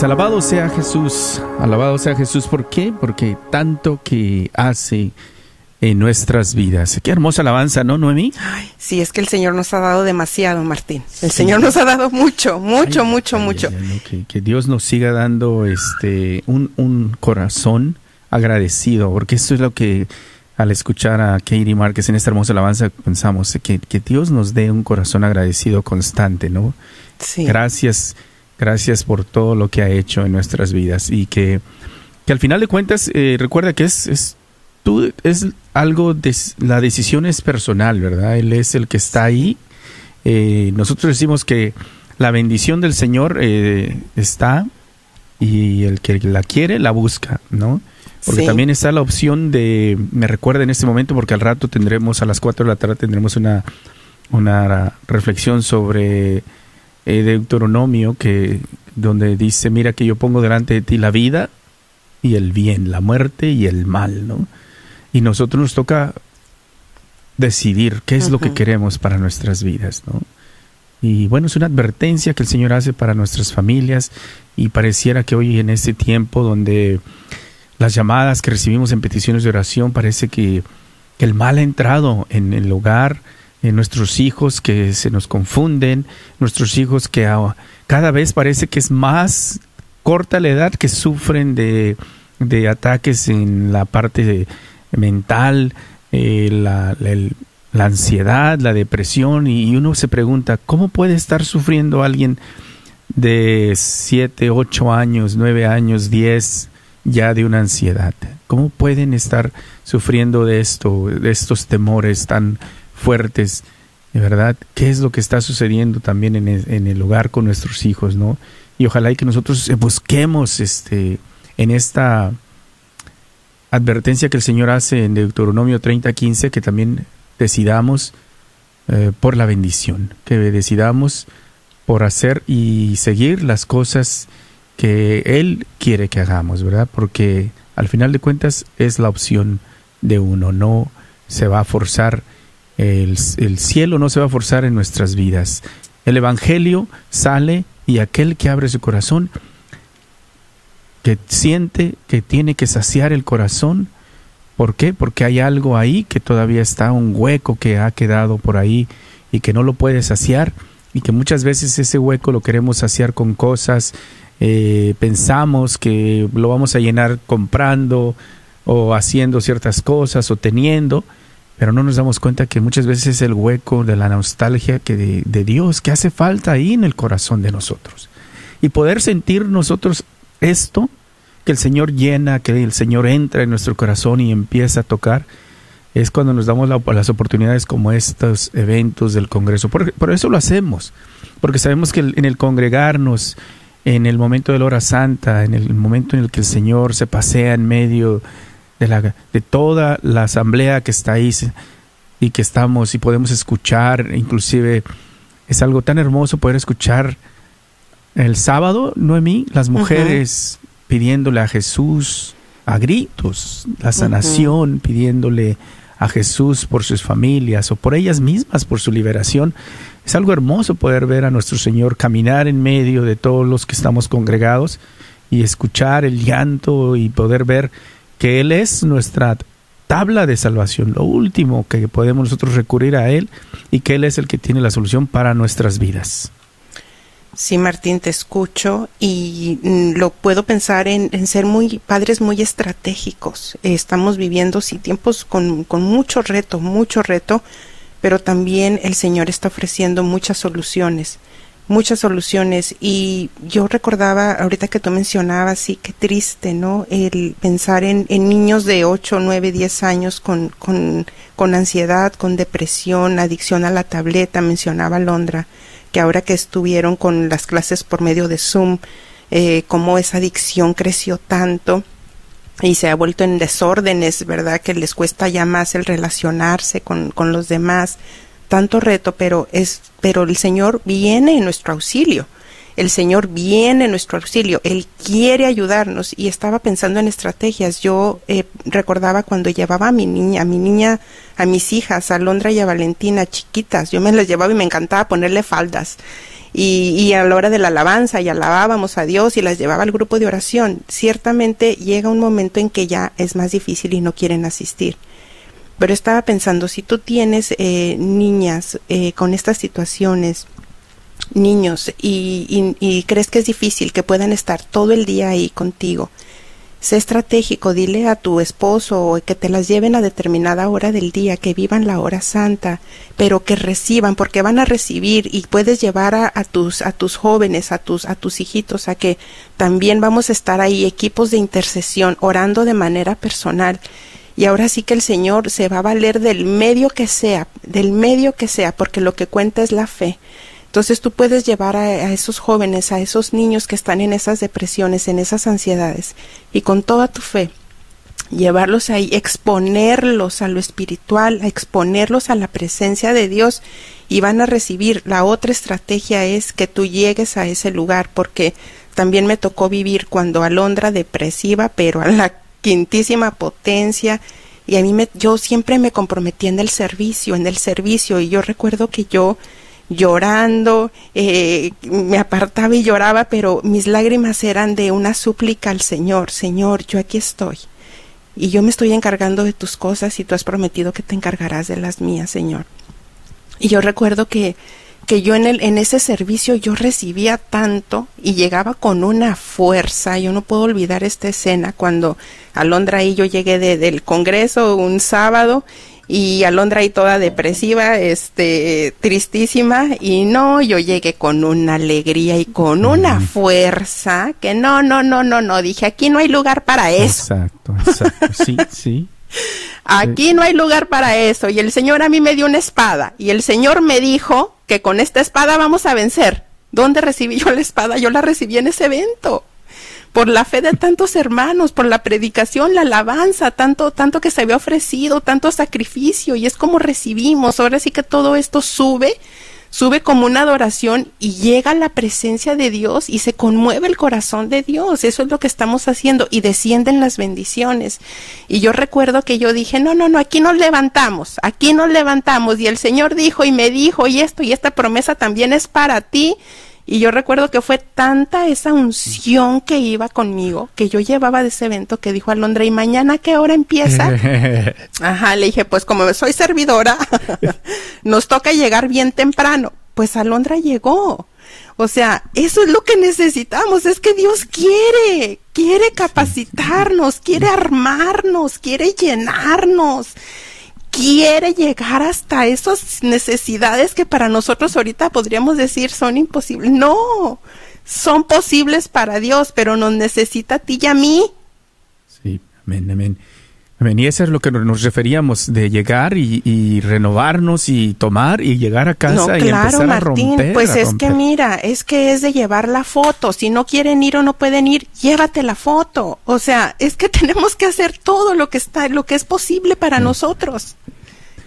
Pues alabado sea Jesús, alabado sea Jesús. ¿Por qué? Porque tanto que hace en nuestras vidas. Qué hermosa alabanza, ¿no, Noemí? Ay, sí, es que el Señor nos ha dado demasiado, Martín. El Señor nos ha dado mucho, mucho, mucho, mucho. que, Dios nos siga dando este un, un corazón agradecido, porque eso es lo que al escuchar a Katie Márquez en esta hermosa alabanza pensamos, que, que Dios nos dé un corazón agradecido constante, ¿no? Sí. Gracias Gracias por todo lo que ha hecho en nuestras vidas y que, que al final de cuentas eh, recuerda que es, es, tú, es algo, de, la decisión es personal, ¿verdad? Él es el que está ahí. Eh, nosotros decimos que la bendición del Señor eh, está y el que la quiere la busca, ¿no? Porque también está la opción de, me recuerda en este momento, porque al rato tendremos, a las 4 de la tarde tendremos una, una reflexión sobre eh, Deuteronomio que donde dice, mira que yo pongo delante de ti la vida y el bien, la muerte y el mal, ¿no? Y nosotros nos toca decidir qué es lo que queremos para nuestras vidas, ¿no? Y bueno, es una advertencia que el Señor hace para nuestras familias y pareciera que hoy en este tiempo donde las llamadas que recibimos en peticiones de oración parece que, que el mal ha entrado en el hogar, nuestros hijos que se nos confunden, nuestros hijos que cada vez parece que es más corta la edad que sufren de, de ataques en la parte mental, eh, la, la, ansiedad, la depresión, y uno se pregunta, ¿cómo puede estar sufriendo alguien de 7, 8 años, 9 años, 10 ya de una ansiedad? ¿Cómo pueden estar sufriendo de esto, de estos temores tan fuertes, de verdad, qué es lo que está sucediendo también en el, hogar con nuestros hijos, ¿no? Y ojalá y que nosotros busquemos este, en esta advertencia que el Señor hace en Deuteronomio 30:15, que también decidamos eh, por la bendición, que decidamos por hacer y seguir las cosas que Él quiere que hagamos, ¿verdad? Porque al final de cuentas es la opción de uno, no se va a forzar el, cielo no se va a forzar en nuestras vidas. El Evangelio sale y aquel que abre su corazón, que siente que tiene que saciar el corazón, ¿por qué? Porque hay algo ahí que todavía está, un hueco que ha quedado por ahí y que no lo puede saciar y que muchas veces ese hueco lo queremos saciar con cosas, eh, pensamos que lo vamos a llenar comprando o haciendo ciertas cosas o teniendo, pero no nos damos cuenta que muchas veces es el hueco de la nostalgia que de, Dios que hace falta ahí en el corazón de nosotros. Y poder sentir nosotros esto, que el Señor llena, que el Señor entra en nuestro corazón y empieza a tocar, es cuando nos damos las oportunidades como estos eventos del Congreso. Por, por, eso lo hacemos, porque sabemos que en el congregarnos, en el momento de la hora santa, en el momento en el que el Señor se pasea en medio de, la, de toda la asamblea que está ahí y que estamos y podemos escuchar, inclusive es algo tan hermoso poder escuchar el sábado, Noemí, las mujeres pidiéndole a Jesús a gritos la sanación, pidiéndole a Jesús por sus familias o por ellas mismas, por su liberación. Es algo hermoso poder ver a nuestro Señor caminar en medio de todos los que estamos congregados y escuchar el llanto y poder ver que Él es nuestra tabla de salvación, lo último que podemos nosotros recurrir a Él y que Él es el que tiene la solución para nuestras vidas. Sí, Martín, te escucho y mm, lo puedo pensar en, ser muy padres muy estratégicos. estamos viviendo sí tiempos con, con mucho reto, mucho reto, pero también el Señor está ofreciendo muchas soluciones muchas soluciones y yo recordaba ahorita que tú mencionabas, sí, qué triste, ¿no? El pensar en, niños de 8, 9, 10 años con, con, con ansiedad, con depresión, adicción a la tableta, mencionaba Londra, que ahora que estuvieron con las clases por medio de Zoom, eh, cómo esa adicción creció tanto y se ha vuelto en desórdenes, ¿verdad? Que les cuesta ya más el relacionarse con, con los demás tanto reto, pero es, pero el Señor viene en nuestro auxilio. El Señor viene en nuestro auxilio. Él quiere ayudarnos y estaba pensando en estrategias. Yo eh, recordaba cuando llevaba a mi niña, a mi niña, a mis hijas, a Londra y a Valentina, chiquitas. Yo me las llevaba y me encantaba ponerle faldas y, y, a la hora de la alabanza y alabábamos a Dios y las llevaba al grupo de oración, ciertamente llega un momento en que ya es más difícil y no quieren asistir. Pero estaba pensando, si tú tienes eh, niñas eh, con estas situaciones, niños, y, crees que es difícil que puedan estar todo el día ahí contigo, Sé estratégico, dile a tu esposo que te las lleven a determinada hora del día, que vivan la hora santa, pero que reciban, porque van a recibir y puedes llevar a, tus a tus jóvenes, a tus a tus hijitos a que también vamos a estar ahí equipos de intercesión orando de manera personal. Y ahora sí que el Señor se va a valer del medio que sea, del medio que sea, porque lo que cuenta es la fe. Entonces tú puedes llevar a, esos jóvenes, a esos niños que están en esas depresiones, en esas ansiedades, y con toda tu fe, llevarlos ahí, exponerlos a lo espiritual, a exponerlos a la presencia de Dios y van a recibir. La otra estrategia es que tú llegues a ese lugar, porque también me tocó vivir cuando Alondra depresiva, pero a la quintísima potencia, y a mí me, yo siempre me comprometí en el servicio, en el servicio, y yo recuerdo que yo llorando, eh, me apartaba y lloraba, pero mis lágrimas eran de una súplica al Señor, Señor, yo aquí estoy. Y yo me estoy encargando de tus cosas y tú has prometido que te encargarás de las mías, Señor. Y yo recuerdo que, que yo en, el, en ese servicio yo recibía tanto y llegaba con una fuerza. Yo no puedo olvidar esta escena cuando Alondra y yo llegué del Congreso un sábado y Alondra ahí toda depresiva, este, tristísima, y no, yo llegué con una alegría y con una fuerza que no, no, no, no, no, dije, aquí no hay lugar para eso. Exacto, exacto, sí, sí. Aquí no hay lugar para eso. Y el Señor a mí me dio una espada. Y el Señor me dijo que con esta espada vamos a vencer. ¿Dónde recibí yo la espada? Yo la recibí en ese evento por la fe de tantos hermanos, por la predicación, la alabanza, tanto, tanto que se había ofrecido, tanto sacrificio, y es como recibimos. Ahora sí que todo esto sube, sube como una adoración y llega a la presencia de Dios y se conmueve el corazón de Dios. Eso es lo que estamos haciendo y descienden las bendiciones. Y yo recuerdo que yo dije, no, no, no, aquí nos levantamos, aquí nos levantamos. Y el Señor dijo y me dijo, y esto y esta promesa también es para ti y yo recuerdo que fue tanta esa unción que iba conmigo, que yo llevaba de ese evento, que dijo Alondra, ¿y mañana qué hora empieza? <laughs> Ajá, le dije, pues como soy servidora, <laughs> nos toca llegar bien temprano. Pues Alondra llegó. O sea, eso es lo que necesitamos, es que Dios quiere, quiere capacitarnos, quiere armarnos, quiere llenarnos quiere llegar hasta esas necesidades que para nosotros ahorita podríamos decir son imposibles. No, son posibles para Dios, pero nos necesita a ti y a mí. Sí, amén, amén. Amén. Y eso es lo que nos referíamos, de llegar y, renovarnos y tomar y llegar a casa y empezar a romper. Pues es que mira, es que es de llevar la foto. Si no quieren ir o no pueden ir, llévate la foto. O sea, es que <laughs> tenemos que hacer todo lo que está, lo que es posible para nosotros.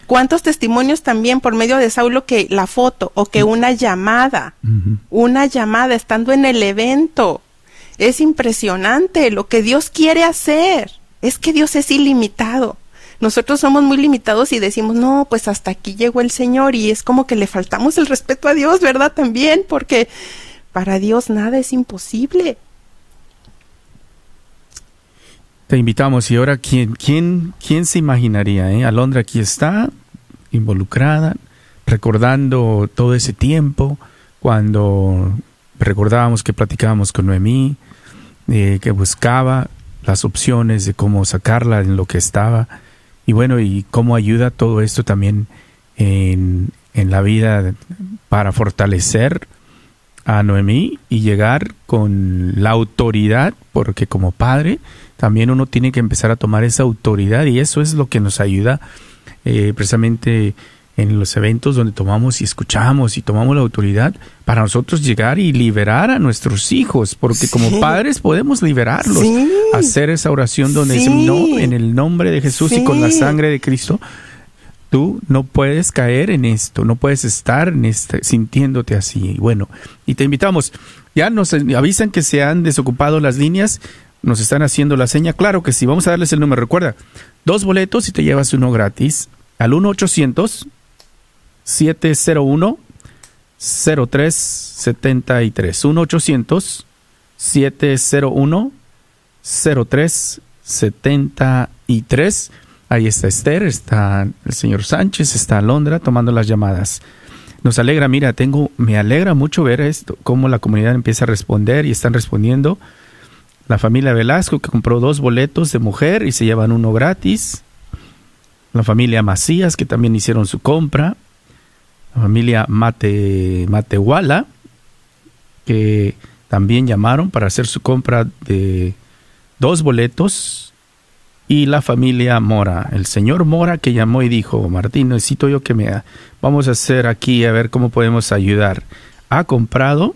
¿Cuántos testimonios también por medio de Saulo que la foto o que una llamada, una llamada estando en el evento? Es impresionante lo que Dios quiere hacer es que Dios es ilimitado. Nosotros somos muy limitados y decimos, no, pues hasta aquí llegó el Señor y es como que le faltamos el respeto a Dios, ¿verdad? También, porque para Dios nada es imposible. Te invitamos y ahora, ¿quién, quién, quién se imaginaría? Eh? Alondra aquí está, involucrada, recordando todo ese tiempo, cuando recordábamos que platicábamos con Noemí, eh, que buscaba las opciones de cómo sacarla en lo que estaba y bueno, y cómo ayuda todo esto también en, en la vida para fortalecer a Noemí y llegar con la autoridad, porque como padre también uno tiene que empezar a tomar esa autoridad y eso es lo que nos ayuda eh, precisamente en los eventos donde tomamos y escuchamos y tomamos la autoridad para nosotros llegar y liberar a nuestros hijos, porque como padres podemos liberarlos, hacer esa oración donde dicen, no, en el nombre de Jesús y con la sangre de Cristo, tú no puedes caer en esto, no puedes estar en este, sintiéndote así. Y bueno, y te invitamos, ya nos avisan que se han desocupado las líneas, nos están haciendo la seña, claro que sí, vamos a darles el número, recuerda, dos boletos y te llevas uno gratis al 1 800 701 0373 1 800 701 0373 Ahí está Esther, está el señor Sánchez, está Alondra tomando las llamadas. Nos alegra, mira, tengo, me alegra mucho ver esto, cómo la comunidad empieza a responder y están respondiendo. La familia Velasco que compró dos boletos de mujer y se llevan uno gratis. La familia Macías que también hicieron su compra. La familia Mate, Matehuala que también llamaron para hacer su compra de dos boletos y la familia Mora. El señor Mora que llamó y dijo, Martín, necesito yo que me... Vamos a hacer aquí a ver cómo podemos ayudar. Ha comprado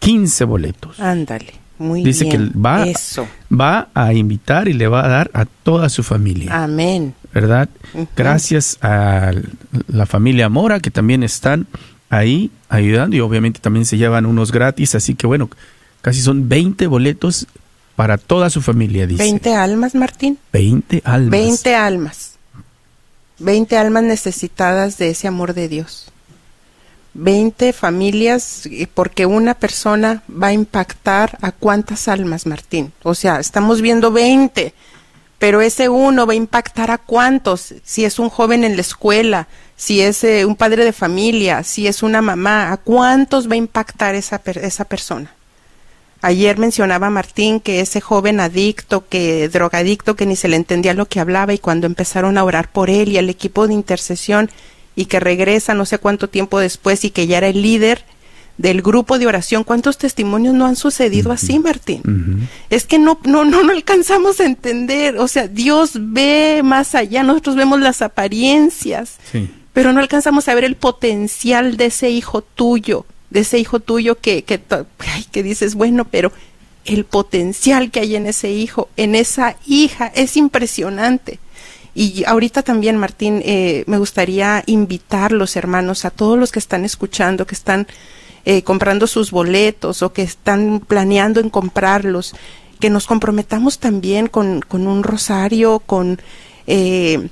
15 boletos. Ándale, muy Dice bien. que va, Eso. va a invitar y le va a dar a toda su familia. Amén. ¿Verdad? Gracias a la familia Mora que también están ahí ayudando y obviamente también se llevan unos gratis. Así que bueno, casi son 20 boletos para toda su familia, dice. 20 almas, Martín. 20 almas. 20 almas. 20 almas necesitadas de ese amor de Dios. 20 familias, eh, porque una persona va a impactar a cuántas almas, Martín. O sea, estamos viendo 20, pero ese uno va a impactar a cuántos. Si es un joven en la escuela, si es eh, un padre de familia, si es una mamá, a cuántos va a impactar esa, per- esa persona. Ayer mencionaba Martín que ese joven adicto, que drogadicto, que ni se le entendía lo que hablaba y cuando empezaron a orar por él y el equipo de intercesión y que regresa no sé cuánto tiempo después y que ya era el líder del grupo de oración, ¿cuántos testimonios no han sucedido así, Martín? Es que no, no, no, no alcanzamos a entender, o sea, Dios ve más allá, nosotros vemos las apariencias, Sí. pero no alcanzamos a ver el potencial de ese hijo tuyo, de ese hijo tuyo que, que, ay, que dices, bueno, pero el potencial que hay en ese hijo, en esa hija, es impresionante. Y ahorita también, Martín, eh, me gustaría invitar los hermanos, a todos los que están escuchando, que están eh, comprando sus boletos o que están planeando en comprarlos, que nos comprometamos también con, con un rosario, con eh,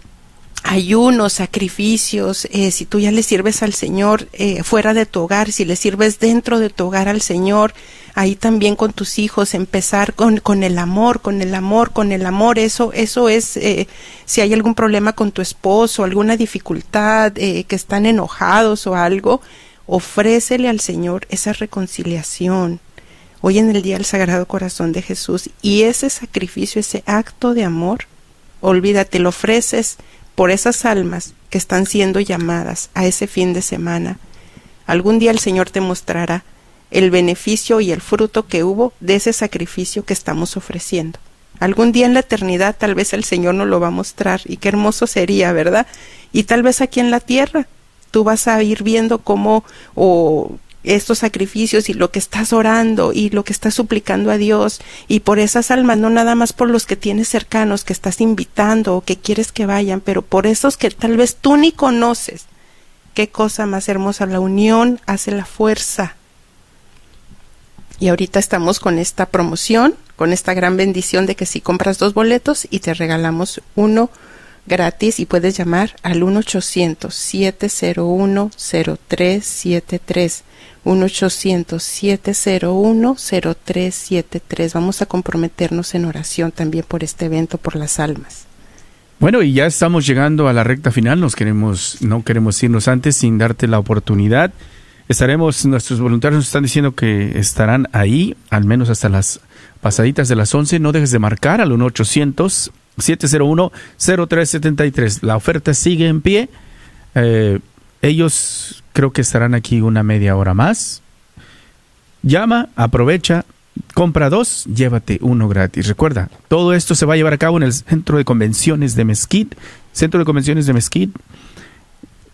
ayunos, sacrificios, eh, si tú ya le sirves al Señor eh, fuera de tu hogar, si le sirves dentro de tu hogar al Señor, ahí también con tus hijos, empezar con, con el amor, con el amor, con el amor, eso, eso es, eh, si hay algún problema con tu esposo, alguna dificultad, que están enojados o algo, ofrécele al Señor esa reconciliación. Hoy en el día del Sagrado Corazón de Jesús y ese sacrificio, ese acto de amor, olvídate, lo ofreces por esas almas que están siendo llamadas a ese fin de semana. Algún día el Señor te mostrará el beneficio y el fruto que hubo de ese sacrificio que estamos ofreciendo. Algún día en la eternidad tal vez el Señor nos lo va a mostrar y qué hermoso sería, ¿verdad? Y tal vez aquí en la tierra tú vas a ir viendo cómo o estos sacrificios y lo que estás orando y lo que estás suplicando a Dios y por esas almas, no nada más por los que tienes cercanos que estás invitando o que quieres que vayan, pero por esos que tal vez tú ni conoces. Qué cosa más hermosa, la unión hace la fuerza. Y ahorita estamos con esta promoción, con esta gran bendición de que si compras dos boletos y te regalamos uno gratis y puedes llamar al 1-800-701-0373. 1-800-701-0373. Vamos a comprometernos en oración también por este evento, por las almas. Bueno, y ya estamos llegando a la recta final. Nos queremos, no queremos irnos antes sin darte la oportunidad. Estaremos, nuestros voluntarios nos están diciendo que estarán ahí, al menos hasta las pasaditas de las 11. No dejes de marcar al 1-800-701-0373. La oferta sigue en pie. Eh, ellos creo que estarán aquí una media hora más. Llama, aprovecha, compra dos, llévate uno gratis. Recuerda, todo esto se va a llevar a cabo en el Centro de Convenciones de Mesquite. Centro de Convenciones de Mesquite.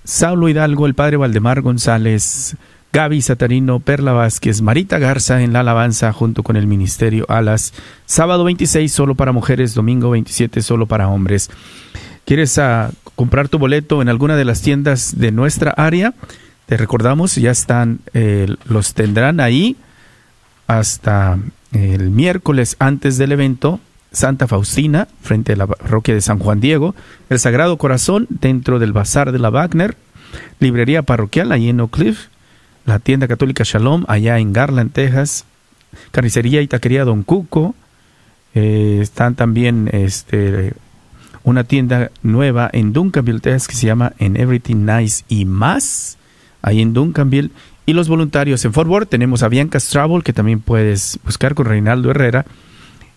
Saulo Hidalgo, el padre Valdemar González, Gaby Satarino, Perla Vázquez, Marita Garza en la alabanza junto con el Ministerio Alas. Sábado 26 solo para mujeres, domingo 27 solo para hombres. ¿Quieres ah, comprar tu boleto en alguna de las tiendas de nuestra área? Te recordamos, ya están, eh, los tendrán ahí hasta el miércoles antes del evento. Santa Faustina, frente a la parroquia de San Juan Diego, el Sagrado Corazón, dentro del Bazar de la Wagner, Librería Parroquial, ahí en Oak Cliff, la tienda católica Shalom, allá en Garland, Texas, carnicería y taquería Don Cuco, eh, están también este, una tienda nueva en Duncanville, Texas, que se llama En Everything Nice y más, ahí en Duncanville. Y los voluntarios en Fort Worth tenemos a Bianca's Travel, que también puedes buscar con Reinaldo Herrera,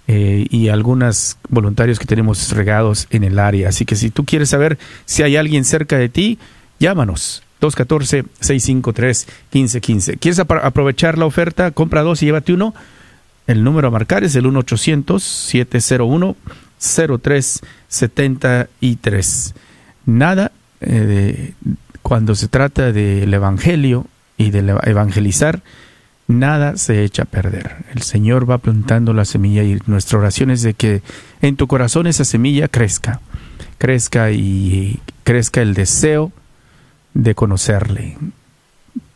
eh, y algunos voluntarios que tenemos regados en el área. Así que si tú quieres saber si hay alguien cerca de ti, llámanos. 214-653-1515. ¿Quieres aprovechar la oferta? Compra dos y llévate uno. El número a marcar es el 1-800-701-0373. Nada eh, cuando se trata del Evangelio y de evangelizar, nada se echa a perder. El Señor va plantando la semilla y nuestra oración es de que en tu corazón esa semilla crezca, crezca y crezca el deseo de conocerle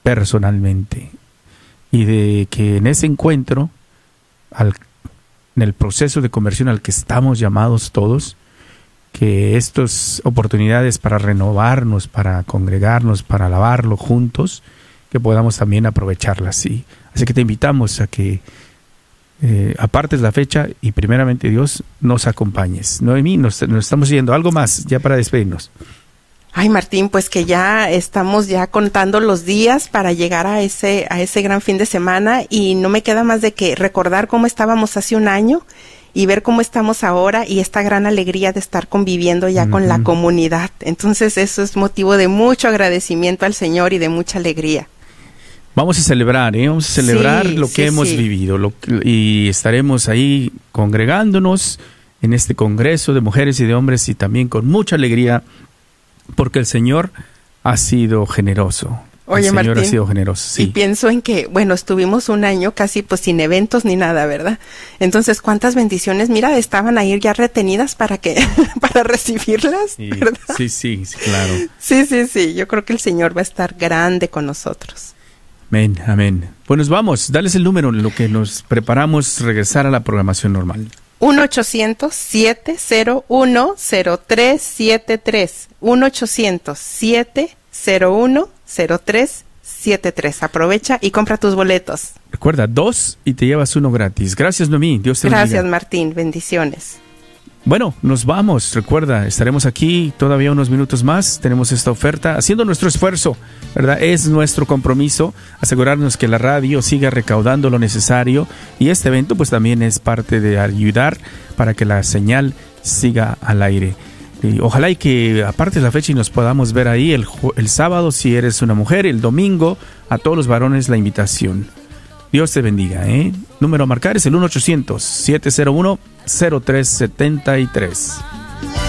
personalmente y de que en ese encuentro, al, en el proceso de conversión al que estamos llamados todos, que estas oportunidades para renovarnos, para congregarnos, para alabarlo juntos, que podamos también aprovecharlas. ¿sí? Así que te invitamos a que eh, apartes la fecha y primeramente Dios nos acompañes. Noemí, nos, nos estamos yendo. Algo más ya para despedirnos. Ay, Martín, pues que ya estamos ya contando los días para llegar a ese, a ese gran fin de semana y no me queda más de que recordar cómo estábamos hace un año y ver cómo estamos ahora y esta gran alegría de estar conviviendo ya con la comunidad. Entonces eso es motivo de mucho agradecimiento al Señor y de mucha alegría. Vamos a celebrar, ¿eh? vamos a celebrar lo que hemos vivido lo, y estaremos ahí congregándonos en este Congreso de Mujeres y de Hombres y también con mucha alegría porque el Señor ha sido generoso. Oye, el Señor ha sido generoso. Sí. Y pienso en que, bueno, estuvimos un año casi pues sin eventos ni nada, ¿verdad? Entonces, ¿cuántas bendiciones, mira, estaban ahí ya retenidas para que, <laughs> para recibirlas, sí, ¿verdad? Sí, sí, claro. Sí, sí, sí. Yo creo que el Señor va a estar grande con nosotros. Amén, amén. Pues nos vamos, dales el número en lo que nos preparamos regresar a la programación normal. 1-800-701-0373. 1-800-701-0373. Aprovecha y compra tus boletos. Recuerda, dos y te llevas uno gratis. Gracias, Noemí. Dios te Gracias, bendiga. Martín. Bendiciones. Bueno, nos vamos. Recuerda, estaremos aquí todavía unos minutos más. Tenemos esta oferta, haciendo nuestro esfuerzo, ¿verdad? Es nuestro compromiso asegurarnos que la radio siga recaudando lo necesario y este evento pues también es parte de ayudar para que la señal siga al aire. Y ojalá y que aparte de la fecha y nos podamos ver ahí el, el sábado si eres una mujer, el domingo a todos los varones la invitación. Dios te bendiga, ¿eh? Número a marcar es el 1-800-701-0373.